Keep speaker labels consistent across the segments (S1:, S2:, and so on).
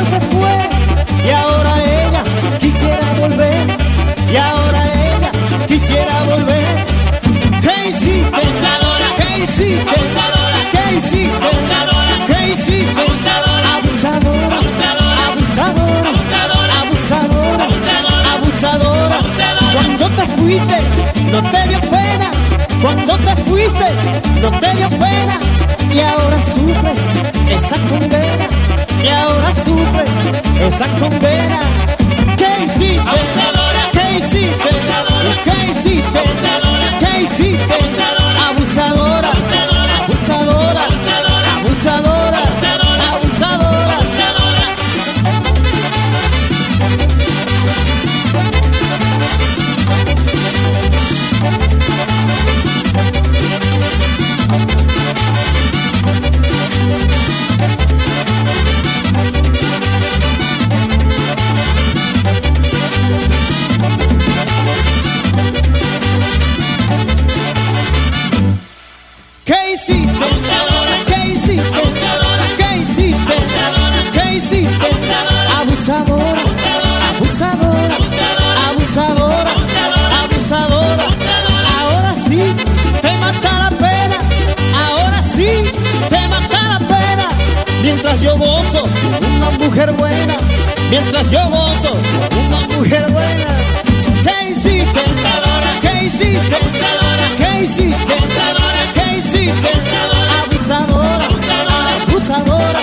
S1: hoy se fue y ahora ella quisiera volver y ahora ella quisiera volver. ¿Qué hiciste? Abusadora. ¿Qué hiciste? Abusadora. ¿Qué hiciste? Abusadora. ¿Qué hiciste? Abusadora. Abusadora. Abusadora. Abusadora. Abusadora. Abusadora. Cuando te fuiste no te dio pena. Cuando te fuiste no te dio pena. Y ahora sufres esa condena que ahora sufre esa condena. ¿Qué hiciste? ¿Qué hiciste? ¿Qué hiciste? ¿Qué hiciste? ¿Qué hiciste? mientras yo gozo una mujer buena. Casey, pensadora, Casey, pensadora, Casey, pensadora, Casey, pensadora, abusadora, abusadora,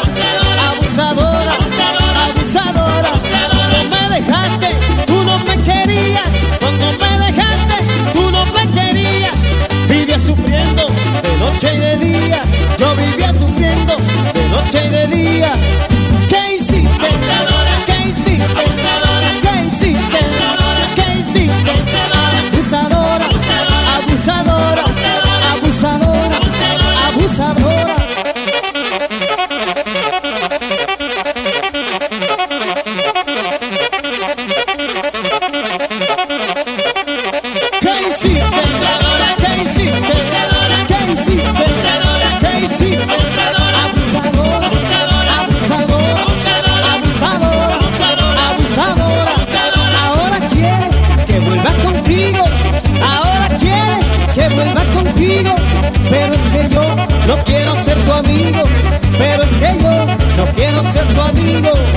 S1: abusadora, abusadora, abusadora. No me dejaste, tú no me querías, cuando me dejaste, tú no me querías, vive a su pero es que yo no quiero ser tu amigo.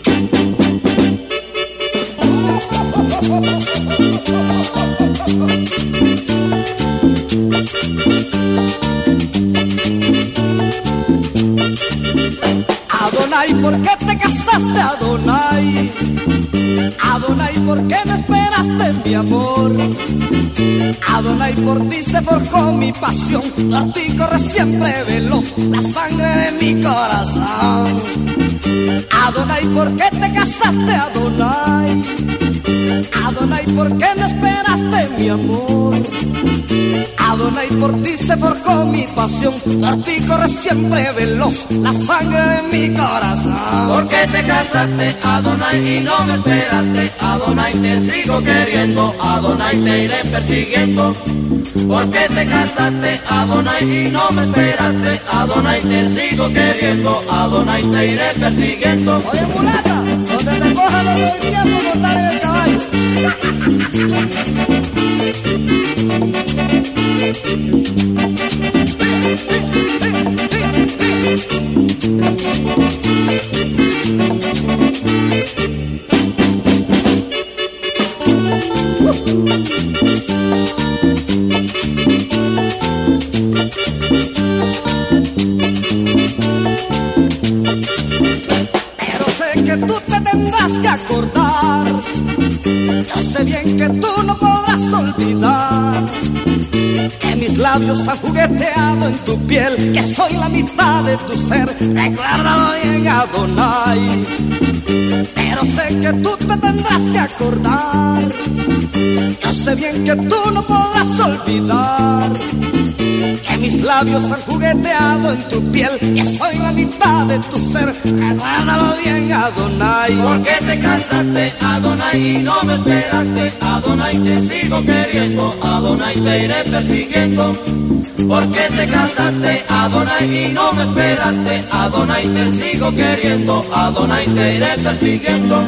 S2: ¿por qué Adonai, por ti se forjó mi pasión, por ti corre siempre veloz la sangre de mi corazón. Adonai, ¿por qué te casaste, Adonai? Adonai, ¿por qué no esperaste mi amor? Adonai, por ti se forjó mi pasión, por ti corre siempre veloz la sangre de mi corazón. ¿Por
S3: qué te casaste, Adonai, y no me esperaste? Adonai, te sigo queriendo, Adonai, te iré persiguiendo. ¿Por qué te casaste, Adonai, y no me esperaste? Adonai, te sigo queriendo, Adonai, te iré persiguiendo.
S2: Oye, mulata, donde te coja no doy tiempo montar en el caballo. Que soy la mitad de tu ser. Recuérdalo bien, Adonai. Pero sé que tú te tendrás que acordar. Yo sé bien que tú no podrás olvidar. Labios han jugueteado en tu piel. Que soy la mitad de tu ser. Recuérdalo bien, Adonai.
S3: ¿Por qué te casaste, Adonai, y no me esperaste? Adonai, te sigo queriendo, Adonai, te iré persiguiendo. ¿Por qué te casaste, Adonai, y no me esperaste? Adonai, te sigo queriendo, Adonai, te iré persiguiendo.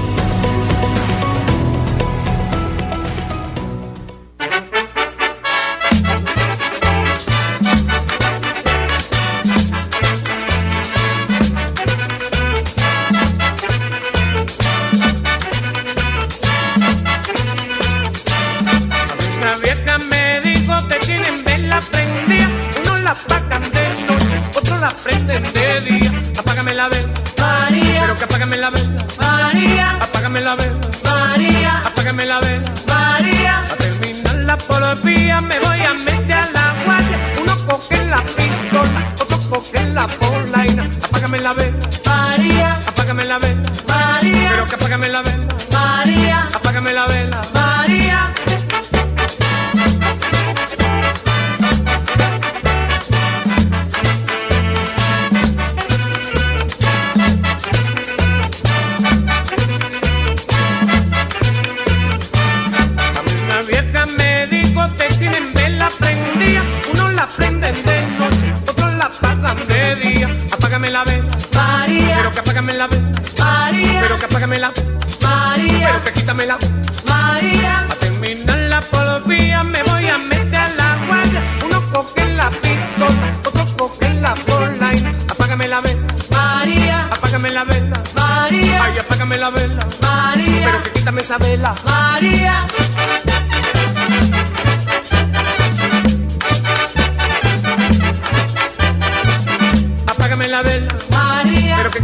S4: Sácame la vela.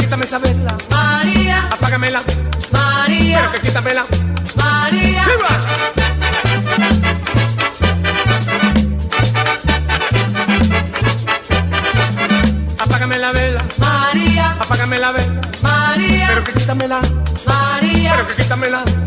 S4: quítame esa vela.
S5: María.
S4: Apágamela.
S5: María.
S4: Pero que quítamela.
S5: María.
S4: ¡Viva! apágame la vela,
S5: María,
S4: apágame la vela,
S5: María,
S4: pero que quítamela,
S5: María,
S4: pero que quítamela.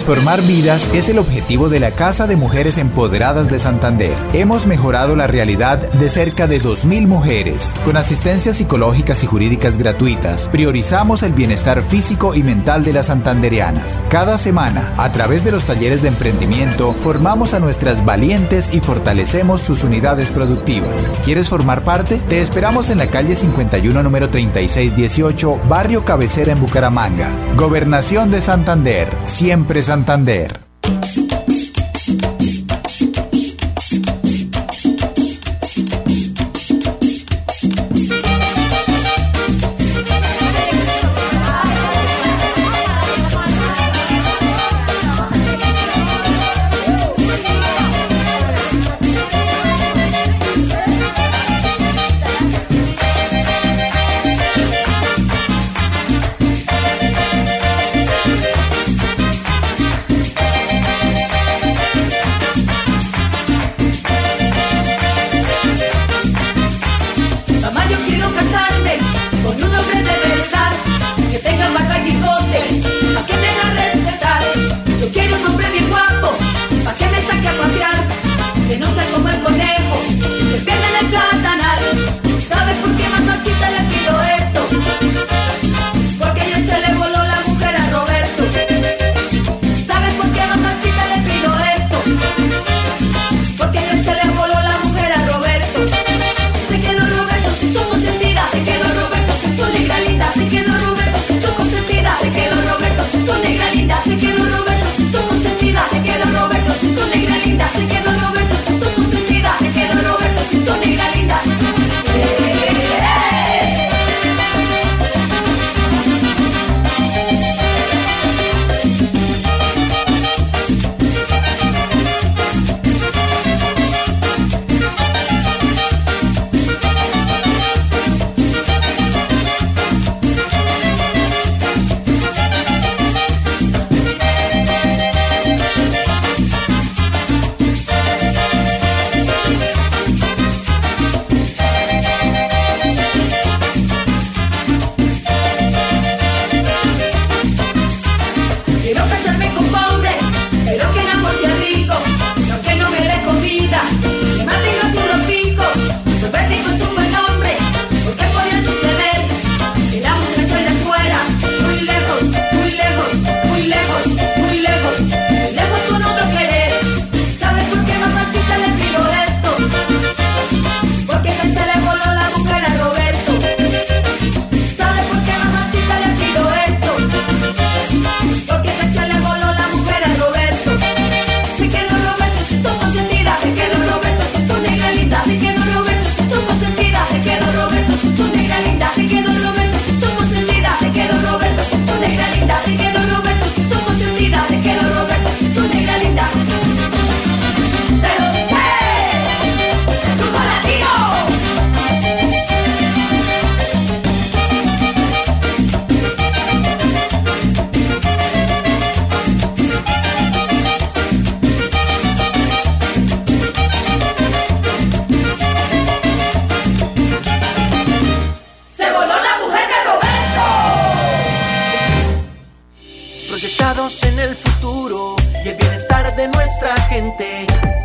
S6: Transformar vidas es el objetivo de la Casa de Mujeres Empoderadas de Santander. Hemos mejorado la realidad de cerca de 2.000 mujeres. Con asistencias psicológicas y jurídicas gratuitas, priorizamos el bienestar físico y mental de las santanderianas. Cada semana, a través de los talleres de emprendimiento, formamos a nuestras valientes y fortalecemos sus unidades productivas. ¿Quieres formar parte? Te esperamos en la calle 51, número 3618, Barrio Cabecera en Bucaramanga. Gobernación de Santander. Siempre Santander.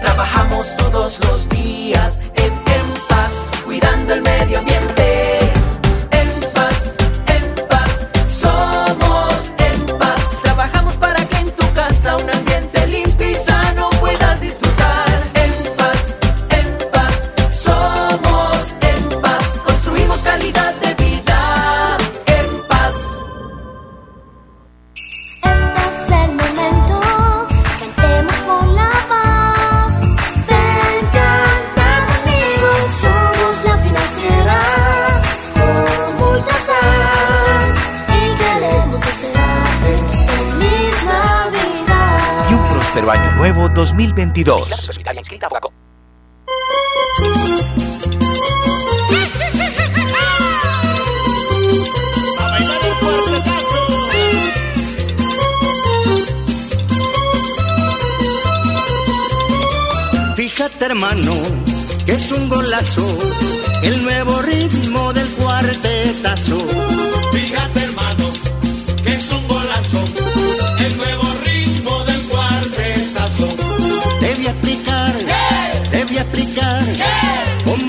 S7: Trabajamos todos los días
S8: 2022.
S9: Fíjate hermano, que es un golazo, el nuevo ritmo del cuartetazo.
S3: Fíjate hermano, que es un golazo,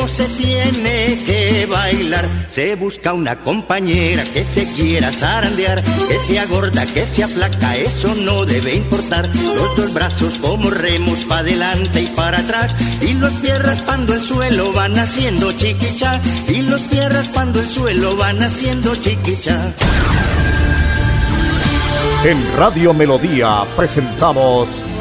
S9: cómo se tiene que bailar. Se busca una compañera que se quiera zarandear, que sea gorda, que sea flaca, eso no debe importar. Los dos brazos como remos para adelante y para atrás, y los pies raspando el suelo van haciendo chiquicha, y los pies raspando el suelo van haciendo chiquicha.
S10: En Radio Melodía presentamos